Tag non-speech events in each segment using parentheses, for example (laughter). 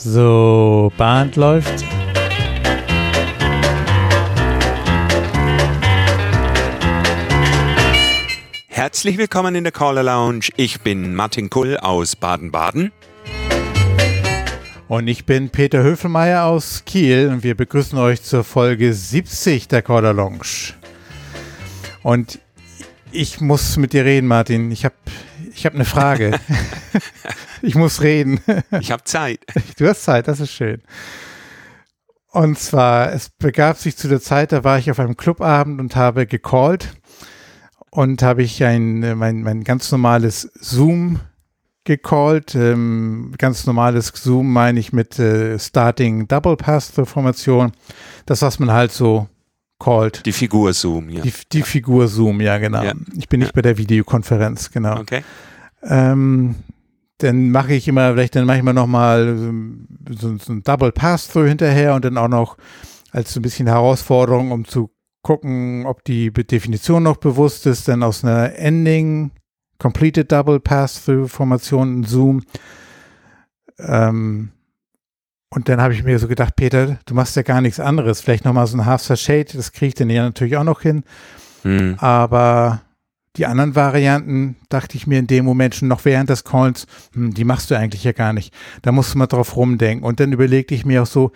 So, Band läuft. Herzlich willkommen in der Caller Lounge. Ich bin Martin Kull aus Baden-Baden. Und ich bin Peter Höfelmeier aus Kiel und wir begrüßen euch zur Folge 70 der Caller Lounge. Und ich muss mit dir reden, Martin. Ich habe ich hab eine Frage. (laughs) ich muss reden. ich habe Zeit. Du hast Zeit, das ist schön. Und zwar, es begab sich zu der Zeit, da war ich auf einem Clubabend und habe gecallt und habe ich ein, mein, mein ganz normales Zoom gecallt. Ähm, ganz normales Zoom meine ich mit äh, Starting Double Pass Formation. Das, was man halt so called. Die Figur Zoom, ja. Die, die ja. Figur Zoom, ja, genau. Ja. Ich bin nicht bei der Videokonferenz, genau. Okay. Ähm, dann mache ich immer, vielleicht dann mache ich immer noch mal so, so ein Double Pass-Through hinterher und dann auch noch als so ein bisschen Herausforderung, um zu gucken, ob die Definition noch bewusst ist, dann aus einer Ending Completed Double Pass-Through Formation in Zoom. Ähm, und dann habe ich mir so gedacht, Peter, du machst ja gar nichts anderes. Vielleicht nochmal so ein Half Shade, das kriege ich dann ja natürlich auch noch hin. Mhm. Aber die anderen Varianten, dachte ich mir in dem Moment schon noch während des Calls, hm, die machst du eigentlich ja gar nicht. Da musst du mal drauf rumdenken. Und dann überlegte ich mir auch so,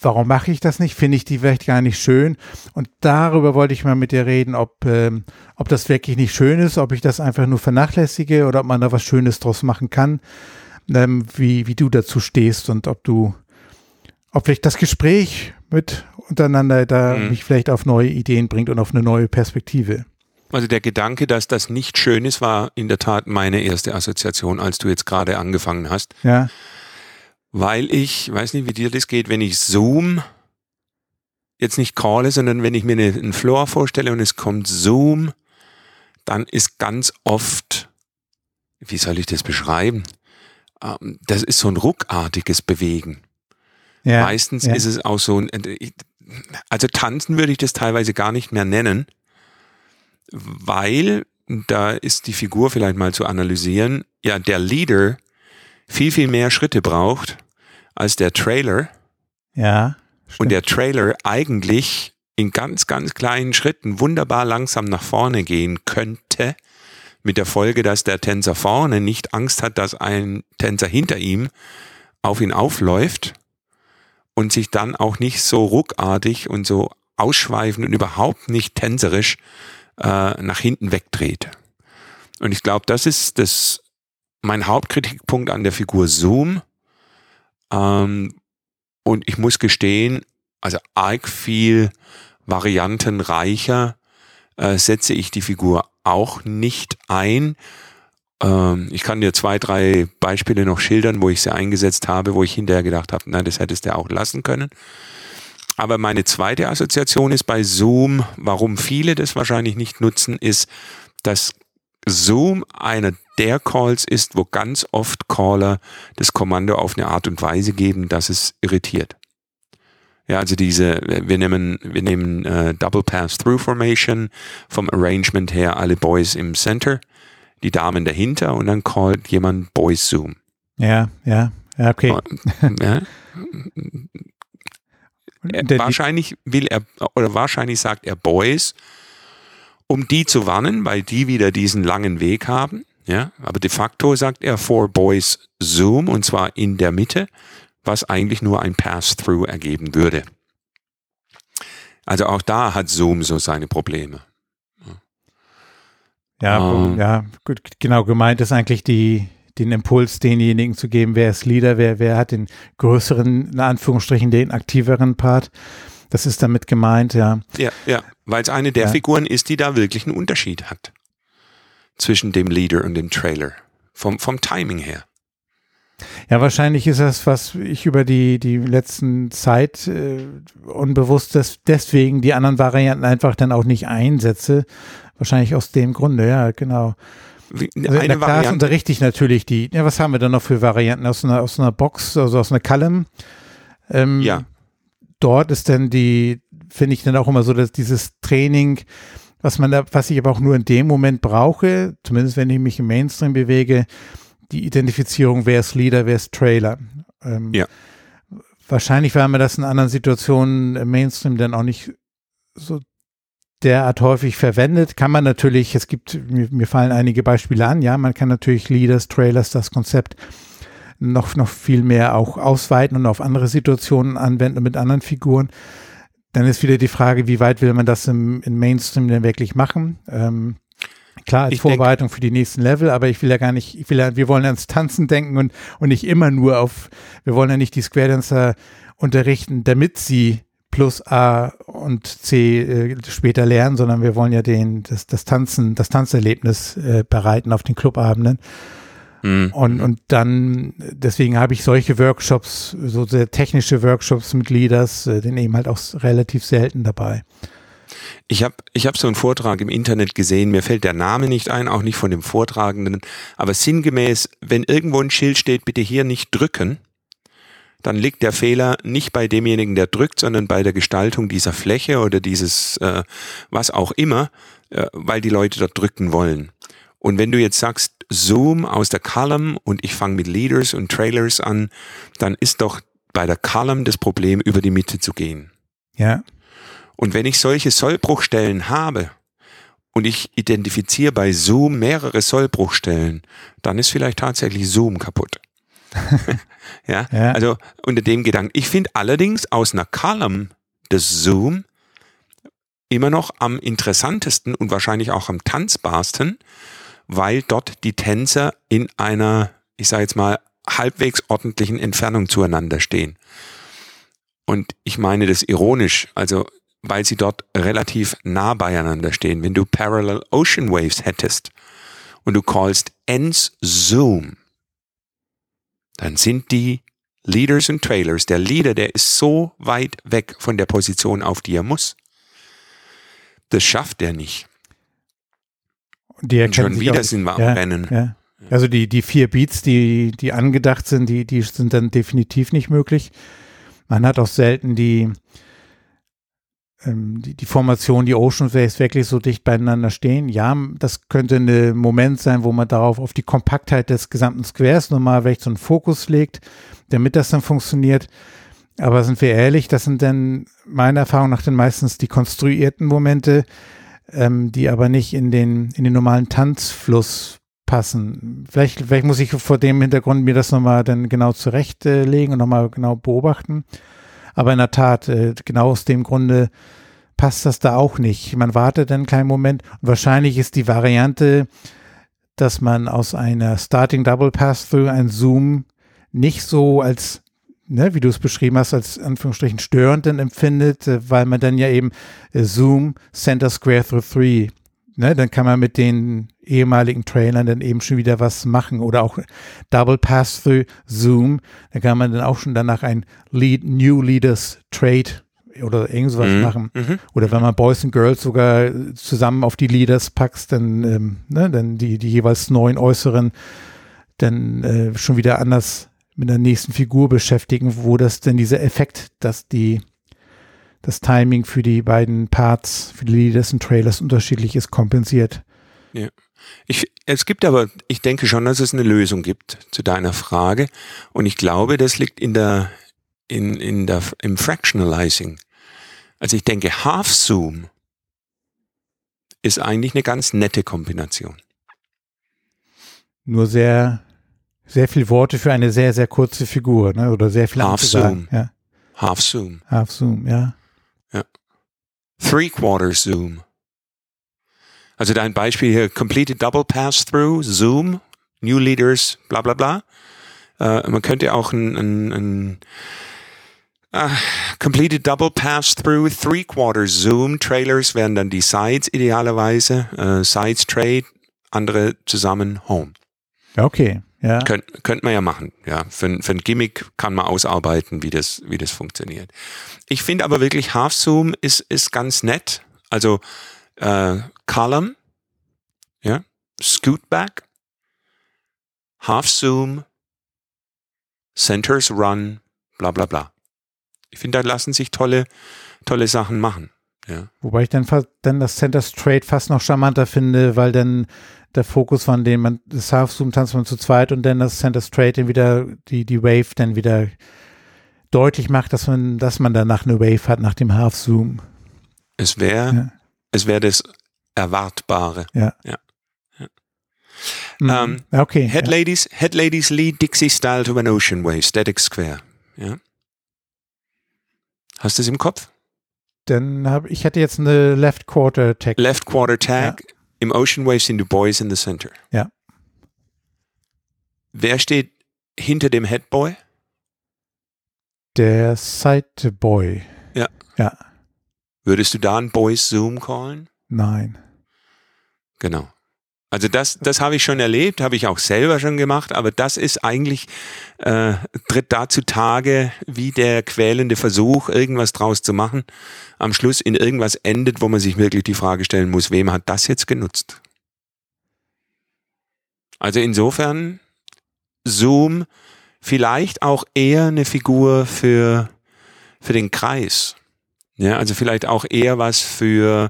warum mache ich das nicht? Finde ich die vielleicht gar nicht schön? Und darüber wollte ich mal mit dir reden, ob, ähm, ob das wirklich nicht schön ist, ob ich das einfach nur vernachlässige oder ob man da was Schönes draus machen kann ähm, wie, wie du dazu stehst und ob du, ob vielleicht das Gespräch mit untereinander da mhm. mich vielleicht auf neue Ideen bringt und auf eine neue Perspektive. Also der Gedanke, dass das nicht schön ist, war in der Tat meine erste Assoziation, als du jetzt gerade angefangen hast. Ja. Weil ich, weiß nicht, wie dir das geht, wenn ich Zoom jetzt nicht calle, sondern wenn ich mir einen Floor vorstelle und es kommt Zoom, dann ist ganz oft, wie soll ich das beschreiben? Ähm, das ist so ein ruckartiges Bewegen. Ja, Meistens ja. ist es auch so ein, äh, also tanzen würde ich das teilweise gar nicht mehr nennen, weil da ist die Figur vielleicht mal zu analysieren, ja, der Leader viel, viel mehr Schritte braucht als der Trailer. Ja. Stimmt. Und der Trailer eigentlich in ganz, ganz kleinen Schritten wunderbar langsam nach vorne gehen könnte, mit der Folge, dass der Tänzer vorne nicht Angst hat, dass ein Tänzer hinter ihm auf ihn aufläuft und sich dann auch nicht so ruckartig und so ausschweifend und überhaupt nicht tänzerisch äh, nach hinten wegdreht. Und ich glaube, das ist das mein Hauptkritikpunkt an der Figur Zoom. Ähm, und ich muss gestehen, also arg viel variantenreicher äh, setze ich die Figur auch nicht ein. Ähm, ich kann dir zwei, drei Beispiele noch schildern, wo ich sie eingesetzt habe, wo ich hinterher gedacht habe, na, das hättest du auch lassen können. Aber meine zweite Assoziation ist bei Zoom, warum viele das wahrscheinlich nicht nutzen, ist, dass Zoom einer der Calls ist, wo ganz oft Caller das Kommando auf eine Art und Weise geben, dass es irritiert. Ja, also diese, wir nehmen, wir nehmen äh, Double Pass-Through Formation vom Arrangement her alle Boys im Center, die Damen dahinter und dann callt jemand Boys Zoom. Ja, ja, ja, okay. Ja. (laughs) Er, wahrscheinlich will er, oder wahrscheinlich sagt er Boys, um die zu warnen, weil die wieder diesen langen Weg haben. Ja, aber de facto sagt er for Boys Zoom und zwar in der Mitte was eigentlich nur ein Pass-Through ergeben würde. Also auch da hat Zoom so seine Probleme. Ja, ähm, ja, gut, genau gemeint ist eigentlich die, den Impuls denjenigen zu geben, wer ist Leader, wer, wer hat den größeren, in Anführungsstrichen, den aktiveren Part. Das ist damit gemeint, ja. Ja, ja, weil es eine der ja. Figuren ist, die da wirklich einen Unterschied hat zwischen dem Leader und dem Trailer. Vom, vom Timing her. Ja, wahrscheinlich ist das, was ich über die, die letzten Zeit äh, unbewusst des, deswegen die anderen Varianten einfach dann auch nicht einsetze. Wahrscheinlich aus dem Grunde, ja, genau. Also in der Klasse unterrichte ich natürlich die, ja, was haben wir da noch für Varianten aus einer, aus einer Box, also aus einer Column? Ähm, ja. Dort ist dann die, finde ich dann auch immer so, dass dieses Training, was man da, was ich aber auch nur in dem Moment brauche, zumindest wenn ich mich im Mainstream bewege, die Identifizierung, wer ist Leader, wer ist Trailer. Ähm, ja. Wahrscheinlich, weil man das in anderen Situationen im Mainstream dann auch nicht so derart häufig verwendet, kann man natürlich, es gibt, mir, mir fallen einige Beispiele an, ja, man kann natürlich Leaders, Trailers, das Konzept noch, noch viel mehr auch ausweiten und auf andere Situationen anwenden mit anderen Figuren. Dann ist wieder die Frage, wie weit will man das im, im Mainstream denn wirklich machen? Ähm, klar, als ich Vorbereitung denke, für die nächsten Level, aber ich will ja gar nicht, ich will ja, wir wollen ja ans Tanzen denken und, und nicht immer nur auf, wir wollen ja nicht die Square Dancer unterrichten, damit sie plus A und C äh, später lernen, sondern wir wollen ja den, das, das Tanzen, das Tanzerlebnis äh, bereiten auf den Clubabenden. Mhm. Und, und dann, deswegen habe ich solche Workshops, so sehr technische Workshops mit Leaders, äh, den eben halt auch relativ selten dabei. Ich habe ich hab so einen Vortrag im Internet gesehen, mir fällt der Name nicht ein, auch nicht von dem Vortragenden, aber sinngemäß, wenn irgendwo ein Schild steht, bitte hier nicht drücken, dann liegt der Fehler nicht bei demjenigen, der drückt, sondern bei der Gestaltung dieser Fläche oder dieses äh, was auch immer, äh, weil die Leute dort drücken wollen. Und wenn du jetzt sagst, Zoom aus der Column und ich fange mit Leaders und Trailers an, dann ist doch bei der Column das Problem, über die Mitte zu gehen. Ja. Und wenn ich solche Sollbruchstellen habe und ich identifiziere bei Zoom mehrere Sollbruchstellen, dann ist vielleicht tatsächlich Zoom kaputt. (laughs) ja? ja, also unter dem Gedanken. Ich finde allerdings aus einer Column des Zoom immer noch am interessantesten und wahrscheinlich auch am tanzbarsten, weil dort die Tänzer in einer, ich sage jetzt mal, halbwegs ordentlichen Entfernung zueinander stehen. Und ich meine das ironisch, also weil sie dort relativ nah beieinander stehen. Wenn du Parallel Ocean Waves hättest und du callst ends Zoom, dann sind die Leaders und Trailers, der Leader, der ist so weit weg von der Position, auf die er muss. Das schafft er nicht. Die und schon wieder sind wir ja, am Rennen. Ja. Also die, die vier Beats, die, die angedacht sind, die, die sind dann definitiv nicht möglich. Man hat auch selten die, die, die Formation, die Ocean Waves wirklich so dicht beieinander stehen. Ja, das könnte ein Moment sein, wo man darauf auf die Kompaktheit des gesamten Squares nochmal vielleicht so einen Fokus legt, damit das dann funktioniert. Aber sind wir ehrlich, das sind dann meiner Erfahrung nach dann meistens die konstruierten Momente, ähm, die aber nicht in den, in den normalen Tanzfluss passen. Vielleicht, vielleicht muss ich vor dem Hintergrund mir das nochmal dann genau zurechtlegen und nochmal genau beobachten. Aber in der Tat, äh, genau aus dem Grunde passt das da auch nicht. Man wartet einen kleinen Moment und wahrscheinlich ist die Variante, dass man aus einer Starting Double Pass-Through ein Zoom nicht so als, ne, wie du es beschrieben hast, als Anführungsstrichen störend empfindet, äh, weil man dann ja eben äh, Zoom Center Square Through Three ne, dann kann man mit den ehemaligen Trailern dann eben schon wieder was machen oder auch Double Pass-Through Zoom, da kann man dann auch schon danach ein Lead, New Leaders Trade oder irgendwas mhm. machen. Mhm. Oder wenn man Boys and Girls sogar zusammen auf die Leaders packt, dann, ähm, ne, dann die, die jeweils neuen Äußeren dann äh, schon wieder anders mit der nächsten Figur beschäftigen, wo das denn dieser Effekt, dass die das Timing für die beiden Parts, für die Leaders und Trailers unterschiedlich ist, kompensiert. Ja. Ich, es gibt aber, ich denke schon, dass es eine Lösung gibt zu deiner Frage. Und ich glaube, das liegt in der, in, in der, im Fractionalizing. Also ich denke, Half Zoom ist eigentlich eine ganz nette Kombination. Nur sehr, sehr viel Worte für eine sehr, sehr kurze Figur, ne? Oder sehr viel Half Zoom. Ja. Half Zoom. Half Zoom, ja. Ja. Three-Quarter Zoom. Also dein Beispiel hier, Completed Double Pass-Through, Zoom, New Leaders, bla bla bla. Uh, man könnte auch ein, ein, ein uh, Completed Double Pass-Through, Three-Quarter Zoom, Trailers wären dann die Sides idealerweise, uh, Sides Trade, andere zusammen Home. Okay, ja. Könnt, könnte man ja machen. Ja, für, für ein Gimmick kann man ausarbeiten, wie das, wie das funktioniert. Ich finde aber wirklich Half Zoom ist, ist ganz nett. Also äh, Column, ja, Scootback, Half Zoom, Centers Run, bla bla bla. Ich finde, da lassen sich tolle, tolle Sachen machen. Ja. Wobei ich dann, dann das Center Straight fast noch charmanter finde, weil dann der Fokus von dem man das Half Zoom tanzt man zu zweit und dann das Center Straight dann wieder die die Wave dann wieder deutlich macht, dass man dass man danach eine Wave hat nach dem Half Zoom. Es wäre ja. es wäre das Erwartbare. Ja. ja. ja. Mhm. Um, ähm, okay. Head Ladies, Head Ladies lead Dixie Style to an Ocean Wave, Static Square. Ja. Hast du es im Kopf? Dann habe ich hatte jetzt eine Left Quarter Tag. Left Quarter Tag. Im Ocean Wave sind die Boys in the center. Ja. Wer steht hinter dem Head Boy? Der Side Boy. Ja. Ja. Würdest du da einen Boys Zoom callen? Nein. Genau. Also das, das habe ich schon erlebt, habe ich auch selber schon gemacht, aber das ist eigentlich, äh, tritt da zutage, wie der quälende Versuch, irgendwas draus zu machen, am Schluss in irgendwas endet, wo man sich wirklich die Frage stellen muss, wem hat das jetzt genutzt? Also insofern, Zoom vielleicht auch eher eine Figur für, für den Kreis. Ja, also vielleicht auch eher was für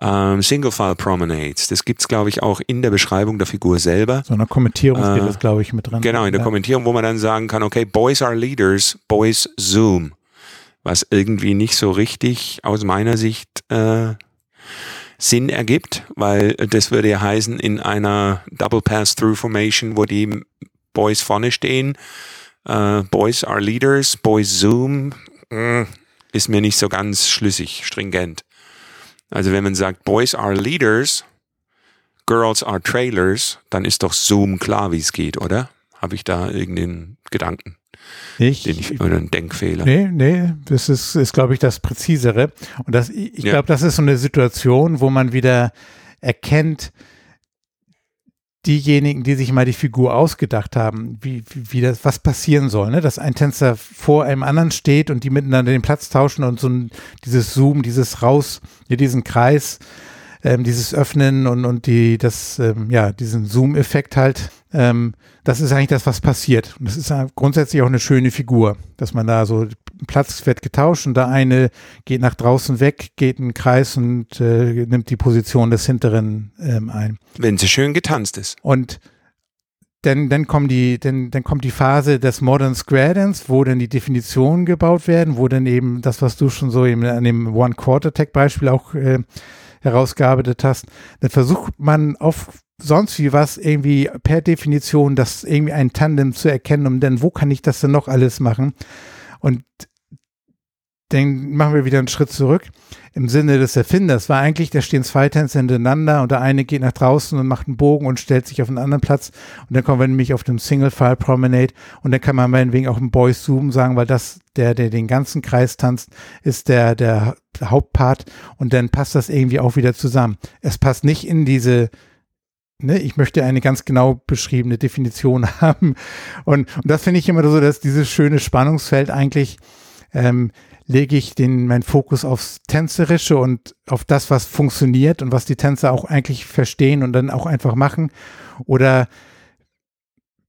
ähm, Single-File-Promenades. Das gibt's glaube ich, auch in der Beschreibung der Figur selber. So eine Kommentierung äh, steht das, glaube ich, mit drin. Genau, in der ja. Kommentierung, wo man dann sagen kann, okay, Boys are Leaders, Boys Zoom. Was irgendwie nicht so richtig aus meiner Sicht äh, Sinn ergibt, weil das würde ja heißen, in einer Double Pass-Through-Formation, wo die Boys vorne stehen, äh, Boys are Leaders, Boys Zoom, mm, ist mir nicht so ganz schlüssig, stringent. Also wenn man sagt, Boys are Leaders, Girls are Trailers, dann ist doch Zoom klar, wie es geht, oder? Habe ich da irgendeinen Gedanken? Ich, ich, oder einen Denkfehler? Nee, nee, das ist, ist glaube ich, das Präzisere. Und das, ich ja. glaube, das ist so eine Situation, wo man wieder erkennt, diejenigen, die sich mal die Figur ausgedacht haben, wie, wie, das, was passieren soll, ne? dass ein Tänzer vor einem anderen steht und die miteinander den Platz tauschen und so ein, dieses Zoom, dieses Raus, diesen Kreis, ähm, dieses Öffnen und, und die, das, ähm, ja, diesen Zoom-Effekt halt, ähm, das ist eigentlich das, was passiert. Und das ist grundsätzlich auch eine schöne Figur, dass man da so Platz wird getauscht und da eine geht nach draußen weg, geht einen Kreis und äh, nimmt die Position des Hinteren ähm, ein. Wenn sie schön getanzt ist. Und dann, dann, kommen die, dann, dann kommt die Phase des Modern Square Dance, wo dann die Definitionen gebaut werden, wo dann eben das, was du schon so eben an dem One-Quarter-Tech-Beispiel auch äh, herausgearbeitet hast, dann versucht man auf sonst wie was irgendwie per Definition das irgendwie ein Tandem zu erkennen, um dann, wo kann ich das denn noch alles machen? Und dann machen wir wieder einen Schritt zurück. Im Sinne des Erfinders war eigentlich, da stehen zwei Tänzer hintereinander und der eine geht nach draußen und macht einen Bogen und stellt sich auf einen anderen Platz. Und dann kommen wir nämlich auf dem Single-File Promenade und dann kann man meinetwegen auch einen Boys Zoom sagen, weil das, der, der den ganzen Kreis tanzt, ist der, der Hauptpart und dann passt das irgendwie auch wieder zusammen. Es passt nicht in diese Ne, ich möchte eine ganz genau beschriebene Definition (laughs) haben. Und, und das finde ich immer so, dass dieses schöne Spannungsfeld eigentlich ähm, lege ich den meinen Fokus aufs Tänzerische und auf das, was funktioniert und was die Tänzer auch eigentlich verstehen und dann auch einfach machen. Oder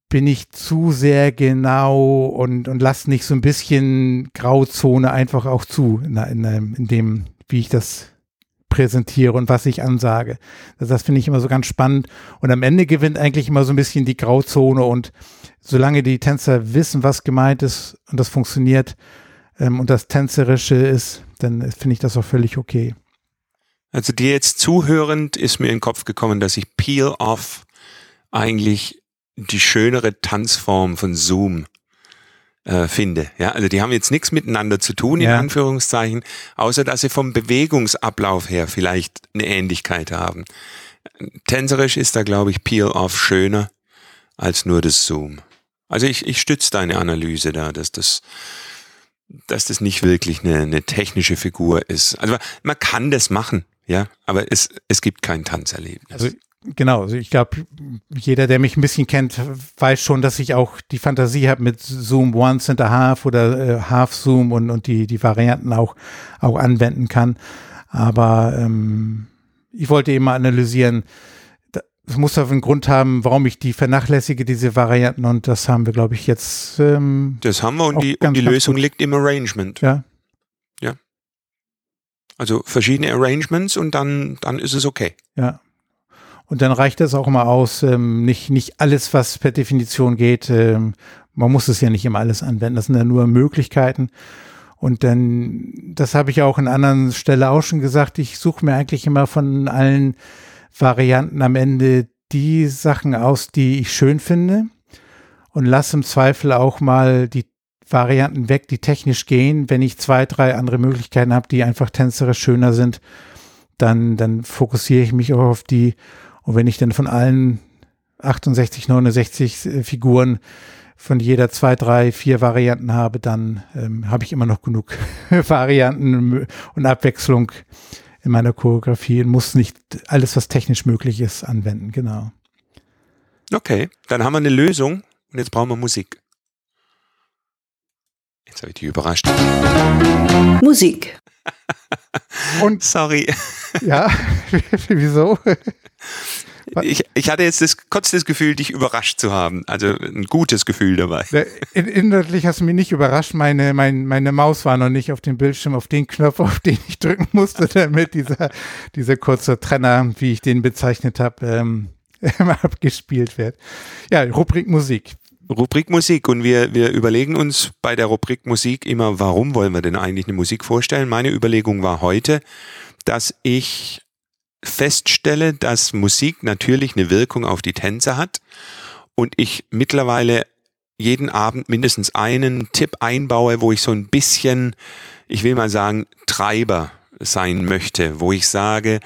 bin ich zu sehr genau und, und lasse nicht so ein bisschen Grauzone einfach auch zu in, in, in dem, wie ich das präsentiere und was ich ansage. Das, das finde ich immer so ganz spannend. Und am Ende gewinnt eigentlich immer so ein bisschen die Grauzone und solange die Tänzer wissen, was gemeint ist und das funktioniert ähm, und das Tänzerische ist, dann finde ich das auch völlig okay. Also dir jetzt zuhörend ist mir in den Kopf gekommen, dass ich Peel Off eigentlich die schönere Tanzform von Zoom äh, finde. Ja, also die haben jetzt nichts miteinander zu tun, in ja. Anführungszeichen, außer dass sie vom Bewegungsablauf her vielleicht eine Ähnlichkeit haben. Tänzerisch ist da, glaube ich, Peel Off schöner als nur das Zoom. Also ich, ich stütze deine Analyse da, dass das, dass das nicht wirklich eine, eine technische Figur ist. Also man kann das machen, ja, aber es, es gibt kein Tanzerlebnis. Also Genau, also ich glaube, jeder, der mich ein bisschen kennt, weiß schon, dass ich auch die Fantasie habe mit Zoom Once and a Half oder äh, Half Zoom und, und die, die Varianten auch, auch anwenden kann. Aber ähm, ich wollte eben mal analysieren, es muss auf einen Grund haben, warum ich die vernachlässige, diese Varianten. Und das haben wir, glaube ich, jetzt. Ähm, das haben wir und die, und die Lösung gut. liegt im Arrangement. Ja. Ja. Also verschiedene Arrangements und dann, dann ist es okay. Ja. Und dann reicht das auch immer aus, ähm, nicht, nicht alles, was per Definition geht, ähm, man muss es ja nicht immer alles anwenden, das sind ja nur Möglichkeiten. Und dann, das habe ich auch an anderen Stelle auch schon gesagt, ich suche mir eigentlich immer von allen Varianten am Ende die Sachen aus, die ich schön finde und lasse im Zweifel auch mal die Varianten weg, die technisch gehen. Wenn ich zwei, drei andere Möglichkeiten habe, die einfach tänzerisch schöner sind, dann, dann fokussiere ich mich auch auf die. Und wenn ich dann von allen 68, 69 äh, Figuren von jeder zwei, drei, vier Varianten habe, dann ähm, habe ich immer noch genug (laughs) Varianten und Abwechslung in meiner Choreografie und muss nicht alles, was technisch möglich ist, anwenden. Genau. Okay, dann haben wir eine Lösung und jetzt brauchen wir Musik. Jetzt habe ich dich überrascht. Musik. (laughs) und sorry. Ja, (laughs) wieso? Ich, ich hatte jetzt das, kurz das Gefühl, dich überrascht zu haben. Also ein gutes Gefühl dabei. Inhaltlich hast du mich nicht überrascht. Meine, mein, meine Maus war noch nicht auf dem Bildschirm, auf den Knopf, (laughs) auf den ich drücken musste, damit dieser, dieser kurze Trenner, wie ich den bezeichnet habe, ähm, abgespielt wird. Ja, Rubrik Musik. Rubrik Musik und wir, wir überlegen uns bei der Rubrik Musik immer, warum wollen wir denn eigentlich eine Musik vorstellen? Meine Überlegung war heute, dass ich feststelle, dass Musik natürlich eine Wirkung auf die Tänzer hat und ich mittlerweile jeden Abend mindestens einen Tipp einbaue, wo ich so ein bisschen, ich will mal sagen, Treiber sein möchte, wo ich sage,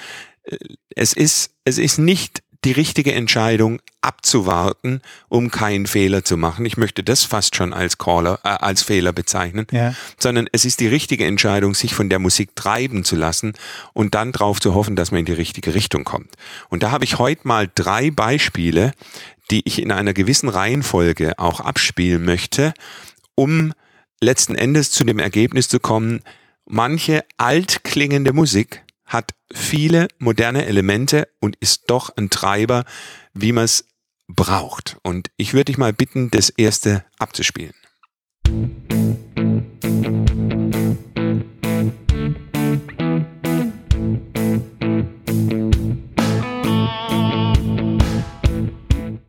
äh, es ist, es ist nicht die richtige Entscheidung abzuwarten, um keinen Fehler zu machen. Ich möchte das fast schon als Caller, äh, als Fehler bezeichnen, ja. sondern es ist die richtige Entscheidung, sich von der Musik treiben zu lassen und dann darauf zu hoffen, dass man in die richtige Richtung kommt. Und da habe ich heute mal drei Beispiele, die ich in einer gewissen Reihenfolge auch abspielen möchte, um letzten Endes zu dem Ergebnis zu kommen, manche altklingende Musik hat viele moderne Elemente und ist doch ein Treiber, wie man es braucht. Und ich würde dich mal bitten, das erste abzuspielen.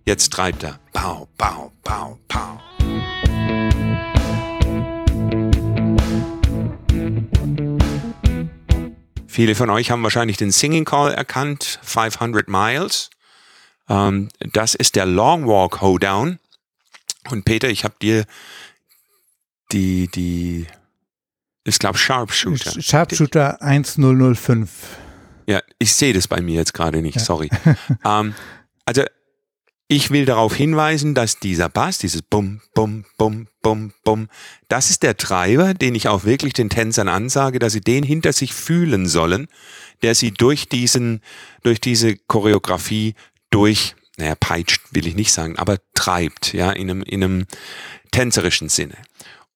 Jetzt treibt er. Pow, pow, pow, pow. Viele von euch haben wahrscheinlich den Singing Call erkannt, 500 Miles. Ähm, das ist der Long Walk Hoedown. Und Peter, ich habe dir die, die, ich glaube Sharpshooter. Sharpshooter 1005. Ja, ich sehe das bei mir jetzt gerade nicht, ja. sorry. (laughs) ähm, also ich will darauf hinweisen, dass dieser Bass, dieses Bum, Bum, Bum, Bum, Bum, das ist der Treiber, den ich auch wirklich den Tänzern ansage, dass sie den hinter sich fühlen sollen, der sie durch diesen, durch diese Choreografie durch, naja, peitscht will ich nicht sagen, aber treibt, ja, in einem, in einem tänzerischen Sinne.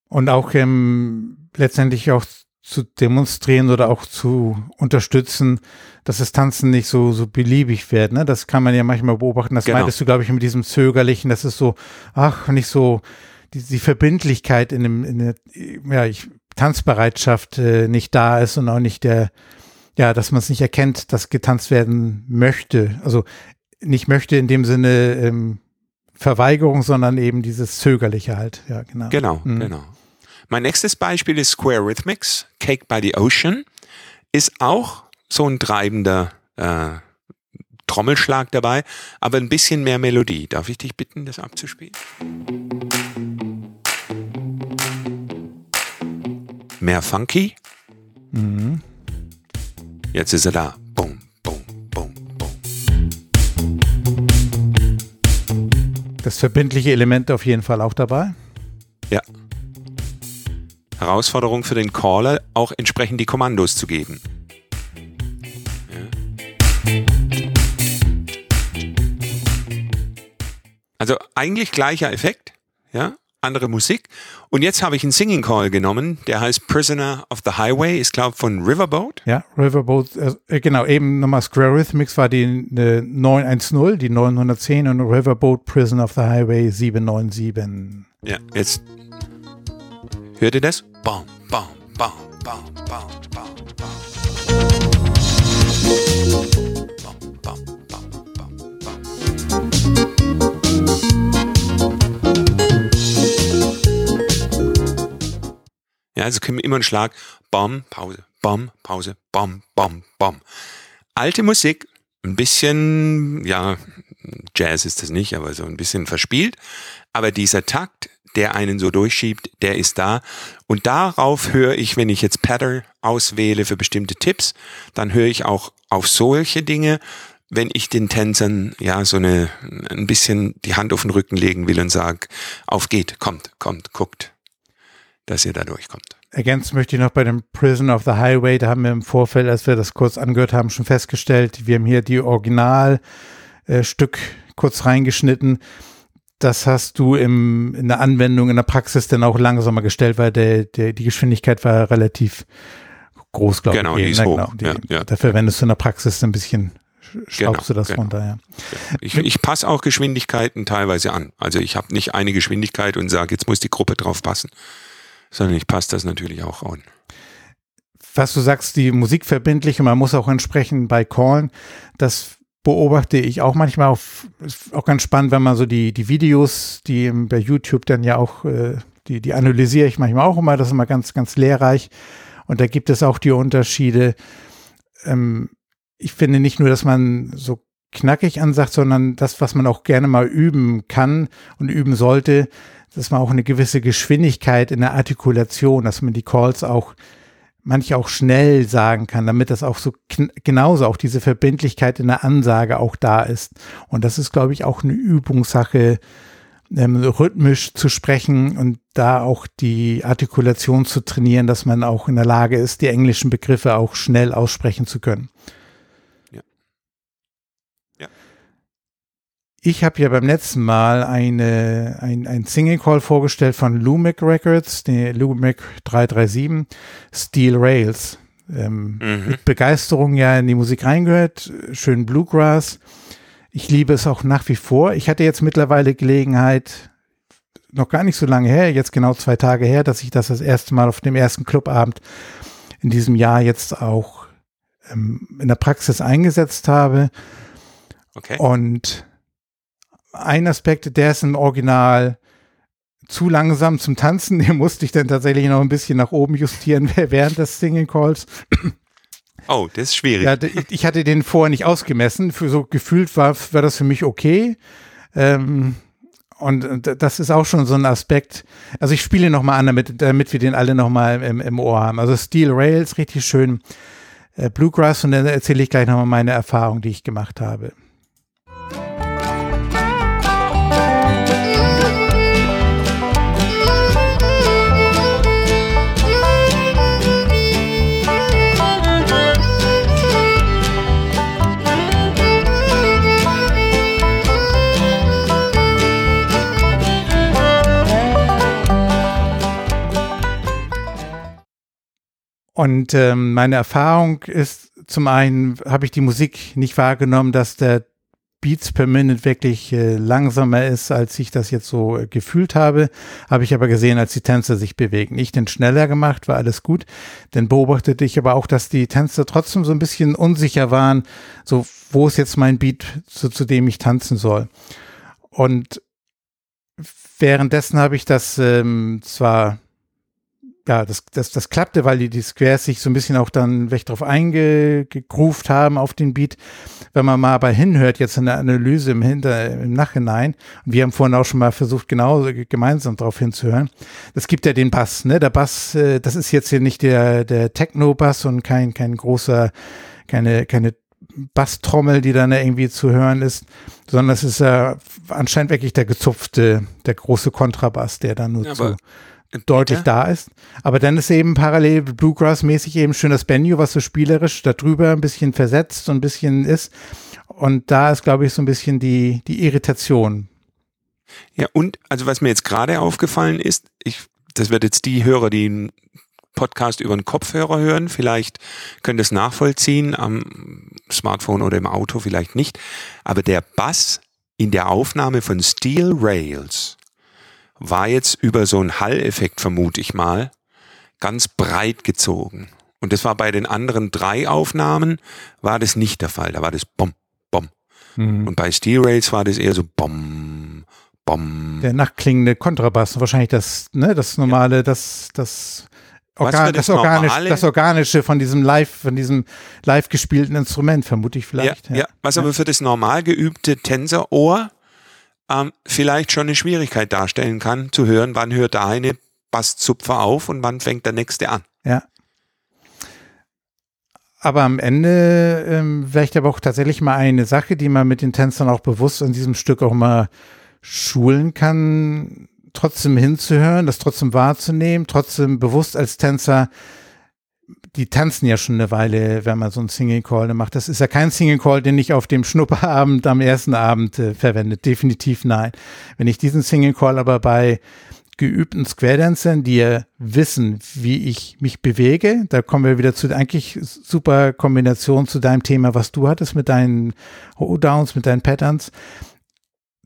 Und auch ähm, letztendlich auch zu demonstrieren oder auch zu unterstützen, dass das Tanzen nicht so, so beliebig wird. Ne? Das kann man ja manchmal beobachten. Das genau. meintest du, glaube ich, mit diesem Zögerlichen, das ist so, ach, nicht so, die, die Verbindlichkeit in dem, in der, ja, ich, Tanzbereitschaft äh, nicht da ist und auch nicht der, ja, dass man es nicht erkennt, dass getanzt werden möchte. Also nicht möchte in dem Sinne ähm, Verweigerung, sondern eben dieses Zögerliche halt. Ja, genau. Genau, mhm. genau. Mein nächstes Beispiel ist Square Rhythmics, Cake by the Ocean. Ist auch so ein treibender äh, Trommelschlag dabei, aber ein bisschen mehr Melodie. Darf ich dich bitten, das abzuspielen? Mehr funky. Mhm. Jetzt ist er da. Boom, boom, boom, boom. Das verbindliche Element auf jeden Fall auch dabei. Ja. Herausforderung für den Caller, auch entsprechend die Kommandos zu geben. Also eigentlich gleicher Effekt, ja, andere Musik. Und jetzt habe ich einen Singing Call genommen, der heißt Prisoner of the Highway, ist glaube von Riverboat. Ja, Riverboat, äh, genau, eben nochmal Square Rhythmics war die äh, 910, die 910 und Riverboat Prisoner of the Highway 797. Ja, jetzt Hört ihr das? Bam, bam, bam, bam, bam, bam, bam. Ja, also können wir immer einen Schlag, Bom, Pause, Bom, Pause, Bom, Bom, Bom. Alte Musik, ein bisschen, ja, Jazz ist das nicht, aber so ein bisschen verspielt. Aber dieser Takt, der einen so durchschiebt, der ist da. Und darauf höre ich, wenn ich jetzt Pattern auswähle für bestimmte Tipps, dann höre ich auch auf solche Dinge, wenn ich den Tänzern ja so eine ein bisschen die Hand auf den Rücken legen will und sage, auf geht, kommt, kommt, guckt dass ihr da durchkommt. Ergänzen möchte ich noch bei dem Prison of the Highway, da haben wir im Vorfeld, als wir das kurz angehört haben, schon festgestellt, wir haben hier die Originalstück äh, kurz reingeschnitten. Das hast du im, in der Anwendung, in der Praxis dann auch langsamer gestellt, weil der, der, die Geschwindigkeit war relativ groß, glaube genau, ich. Die ist ne? hoch. Genau, die, ja, ja. Da verwendest du in der Praxis ein bisschen schraubst Genau, du das genau. runter, ja. Ich, ich passe auch Geschwindigkeiten teilweise an. Also ich habe nicht eine Geschwindigkeit und sage, jetzt muss die Gruppe drauf passen, sondern ich passe das natürlich auch an. was du sagst, die Musik verbindlich und man muss auch entsprechend bei Callen, das beobachte ich auch manchmal auf, ist auch ganz spannend, wenn man so die, die Videos, die bei YouTube dann ja auch, äh, die, die analysiere ich manchmal auch immer, das ist immer ganz, ganz lehrreich. Und da gibt es auch die Unterschiede. Ähm, ich finde nicht nur, dass man so knackig ansagt, sondern das, was man auch gerne mal üben kann und üben sollte, dass man auch eine gewisse Geschwindigkeit in der Artikulation, dass man die Calls auch manche auch schnell sagen kann, damit das auch so genauso auch diese Verbindlichkeit in der Ansage auch da ist. Und das ist, glaube ich, auch eine Übungssache, ähm, rhythmisch zu sprechen und da auch die Artikulation zu trainieren, dass man auch in der Lage ist, die englischen Begriffe auch schnell aussprechen zu können. Ja. Ja. Ich habe ja beim letzten Mal eine, ein, ein Single Call vorgestellt von Lumic Records, die Lumic 337, Steel Rails. Ähm, Mhm. mit Begeisterung ja in die Musik reingehört, schön Bluegrass. Ich liebe es auch nach wie vor. Ich hatte jetzt mittlerweile Gelegenheit, noch gar nicht so lange her, jetzt genau zwei Tage her, dass ich das das erste Mal auf dem ersten Clubabend in diesem Jahr jetzt auch ähm, in der Praxis eingesetzt habe. Okay. Und ein Aspekt, der ist im Original zu langsam zum Tanzen, (laughs) den musste ich dann tatsächlich noch ein bisschen nach oben justieren (laughs) während des Singing Calls. (coughs) Oh, das ist schwierig. Ja, ich- hatte den vorher nicht ausgemessen. Für so gefühlt war, war das für mich okay. Ähm, und äh, das ist auch schon so ein Aspekt. Also ich spiele nochmal an, damit, damit wir den alle nochmal im, im Ohr haben. Also Steel Rails, richtig schön äh, Bluegrass und dann erzähle ich gleich nochmal meine Erfahrung, die ich gemacht habe. Und ähm, meine Erfahrung ist, zum einen habe ich die Musik nicht wahrgenommen, dass der Beats per Minute wirklich äh, langsamer ist, als ich das jetzt so äh, gefühlt habe. Habe ich aber gesehen, als die Tänzer sich bewegen. Ich den schneller gemacht, war alles gut. Dann beobachtete ich aber auch, dass die Tänzer trotzdem so ein bisschen unsicher waren, so wo ist jetzt mein Beat, zu, zu dem ich tanzen soll. Und währenddessen habe ich das ähm, zwar ja, das, das, das klappte, weil die, die Squares sich so ein bisschen auch dann weg drauf eingegroovt haben auf den Beat. Wenn man mal aber hinhört, jetzt in der Analyse im, Hinter, im Nachhinein, und wir haben vorhin auch schon mal versucht, genau gemeinsam drauf hinzuhören, das gibt ja den Bass, ne? Der Bass, äh, das ist jetzt hier nicht der, der Techno-Bass und kein, kein großer, keine, keine Basstrommel, die dann irgendwie zu hören ist, sondern es ist ja anscheinend wirklich der gezupfte, der große Kontrabass, der dann nur Ja, zu deutlich Peter? da ist. Aber dann ist eben parallel Bluegrass-mäßig eben schön das Banjo, was so spielerisch darüber ein bisschen versetzt und ein bisschen ist. Und da ist, glaube ich, so ein bisschen die, die Irritation. Ja, und also was mir jetzt gerade aufgefallen ist, ich, das wird jetzt die Hörer, die einen Podcast über einen Kopfhörer hören, vielleicht können das nachvollziehen, am Smartphone oder im Auto vielleicht nicht. Aber der Bass in der Aufnahme von Steel Rails war jetzt über so einen Halleffekt, vermute ich mal, ganz breit gezogen. Und das war bei den anderen drei Aufnahmen, war das nicht der Fall. Da war das Bom, Bom. Mhm. Und bei Steel Rails war das eher so Bom, Bom. Der nachklingende Kontrabass, wahrscheinlich das, ne, das normale, ja. das, das Organ, das, organisch, das Organische von diesem live, von diesem live gespielten Instrument, vermute ich vielleicht. Ja, ja. ja. was aber für das normal geübte Tenserohr ähm, vielleicht schon eine Schwierigkeit darstellen kann, zu hören, wann hört der eine Basszupfer auf und wann fängt der nächste an. Ja. Aber am Ende ähm, vielleicht aber auch tatsächlich mal eine Sache, die man mit den Tänzern auch bewusst an diesem Stück auch mal schulen kann, trotzdem hinzuhören, das trotzdem wahrzunehmen, trotzdem bewusst als Tänzer, die tanzen ja schon eine Weile, wenn man so einen Singing Call macht. Das ist ja kein Singing Call, den ich auf dem Schnupperabend am ersten Abend äh, verwende. Definitiv nein. Wenn ich diesen Singing Call aber bei geübten Square Dancern, die ja wissen, wie ich mich bewege, da kommen wir wieder zu eigentlich super Kombination zu deinem Thema, was du hattest mit deinen Hoedowns, mit deinen Patterns,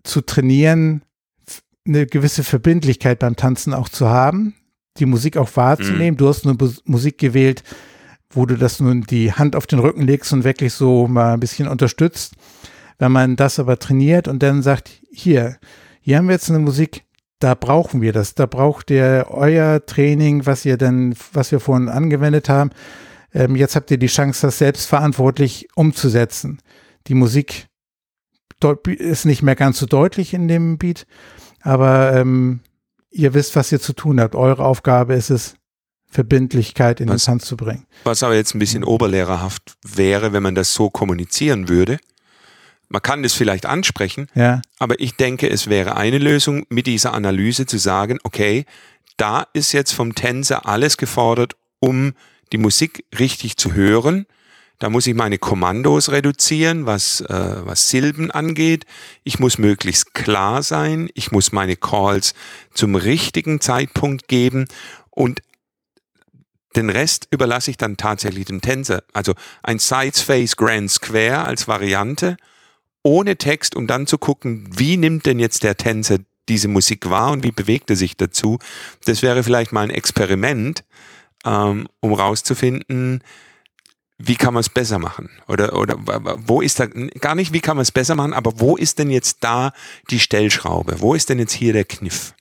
zu trainieren, eine gewisse Verbindlichkeit beim Tanzen auch zu haben, die Musik auch wahrzunehmen. Mhm. Du hast eine Musik gewählt, wo du das nun die Hand auf den Rücken legst und wirklich so mal ein bisschen unterstützt. Wenn man das aber trainiert und dann sagt, hier, hier haben wir jetzt eine Musik, da brauchen wir das. Da braucht ihr euer Training, was ihr dann, was wir vorhin angewendet haben. Ähm, jetzt habt ihr die Chance, das selbstverantwortlich umzusetzen. Die Musik ist nicht mehr ganz so deutlich in dem Beat, aber ähm, ihr wisst, was ihr zu tun habt. Eure Aufgabe ist es, Verbindlichkeit in was, den Tanz zu bringen. Was aber jetzt ein bisschen oberlehrerhaft wäre, wenn man das so kommunizieren würde. Man kann das vielleicht ansprechen, ja. aber ich denke, es wäre eine Lösung, mit dieser Analyse zu sagen, okay, da ist jetzt vom Tänzer alles gefordert, um die Musik richtig zu hören da muss ich meine Kommandos reduzieren, was, äh, was Silben angeht. Ich muss möglichst klar sein. Ich muss meine Calls zum richtigen Zeitpunkt geben und den Rest überlasse ich dann tatsächlich dem Tänzer. Also ein Sides Face Grand Square als Variante ohne Text, um dann zu gucken, wie nimmt denn jetzt der Tänzer diese Musik wahr und wie bewegt er sich dazu. Das wäre vielleicht mal ein Experiment, ähm, um rauszufinden, wie kann man es besser machen? Oder, oder wo ist da, gar nicht, wie kann man es besser machen, aber wo ist denn jetzt da die Stellschraube? Wo ist denn jetzt hier der Kniff?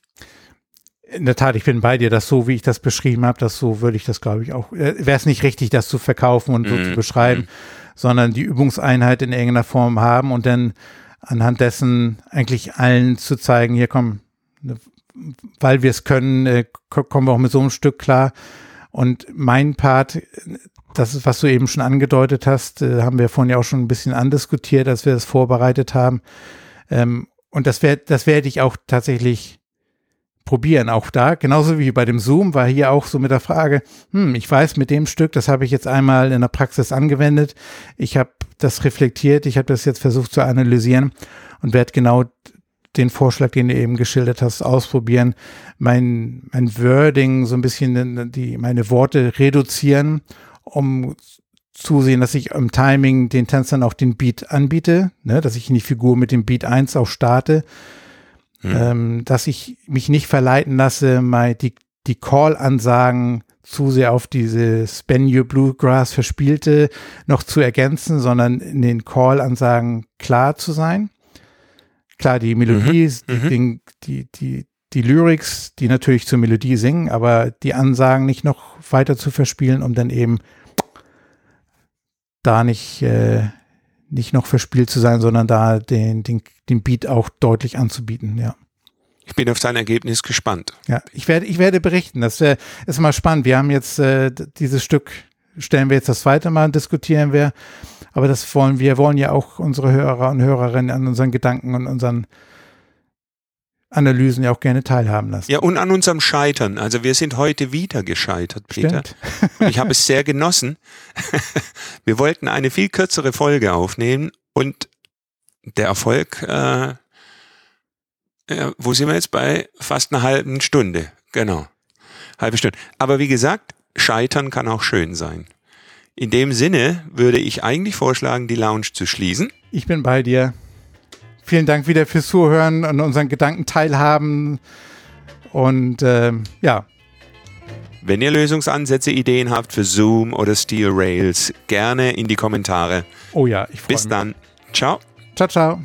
In der Tat, ich bin bei dir, dass so, wie ich das beschrieben habe, dass so würde ich das, glaube ich, auch, äh, wäre es nicht richtig, das zu verkaufen und so mm, zu beschreiben, mm. sondern die Übungseinheit in irgendeiner Form haben und dann anhand dessen eigentlich allen zu zeigen, hier komm, ne, weil wir es können, äh, kommen wir auch mit so einem Stück klar. Und mein Part das ist, was du eben schon angedeutet hast, äh, haben wir vorhin ja auch schon ein bisschen andiskutiert, als wir das vorbereitet haben. Ähm, und das, werde das werde ich auch tatsächlich probieren. Auch da, genauso wie bei dem Zoom, war hier auch so mit der Frage, hm, ich weiß mit dem Stück, das habe ich jetzt einmal in der Praxis angewendet. Ich habe das reflektiert, ich habe das jetzt versucht zu analysieren und werde genau den Vorschlag, den du eben geschildert hast, ausprobieren, mein, mein Wording so ein bisschen die, meine Worte reduzieren um zusehen, dass ich im Timing den Tänzern auch den Beat anbiete, ne, dass ich in die Figur mit dem Beat 1 auch starte, mhm. ähm, dass ich mich nicht verleiten lasse, mal die, die Call-Ansagen zu sehr auf diese Spaniel Bluegrass verspielte noch zu ergänzen, sondern in den Call-Ansagen klar zu sein. Klar, die Melodie, mhm. die, mhm. die, die, die Lyrics, die natürlich zur Melodie singen, aber die Ansagen nicht noch weiter zu verspielen, um dann eben da nicht, äh, nicht noch verspielt zu sein, sondern da den, den, den Beat auch deutlich anzubieten, ja. Ich bin auf sein Ergebnis gespannt. Ja, ich werde, ich werde berichten. Das wär, ist mal spannend. Wir haben jetzt äh, dieses Stück, stellen wir jetzt das zweite Mal, diskutieren wir. Aber das wollen wir, wollen ja auch unsere Hörer und Hörerinnen an unseren Gedanken und unseren Analysen ja auch gerne teilhaben lassen. Ja, und an unserem Scheitern. Also wir sind heute wieder gescheitert, Peter. ich habe es sehr genossen. (laughs) wir wollten eine viel kürzere Folge aufnehmen und der Erfolg, äh, ja, wo sind wir jetzt bei fast einer halben Stunde? Genau, halbe Stunde. Aber wie gesagt, Scheitern kann auch schön sein. In dem Sinne würde ich eigentlich vorschlagen, die Lounge zu schließen. Ich bin bei dir. Vielen Dank wieder fürs Zuhören und unseren Gedanken teilhaben. Und äh, ja, Wenn ihr Lösungsansätze, Ideen habt für Zoom oder Steel Rails, gerne in die Kommentare. Oh ja, ich freue mich. Bis dann. Ciao. Ciao, ciao.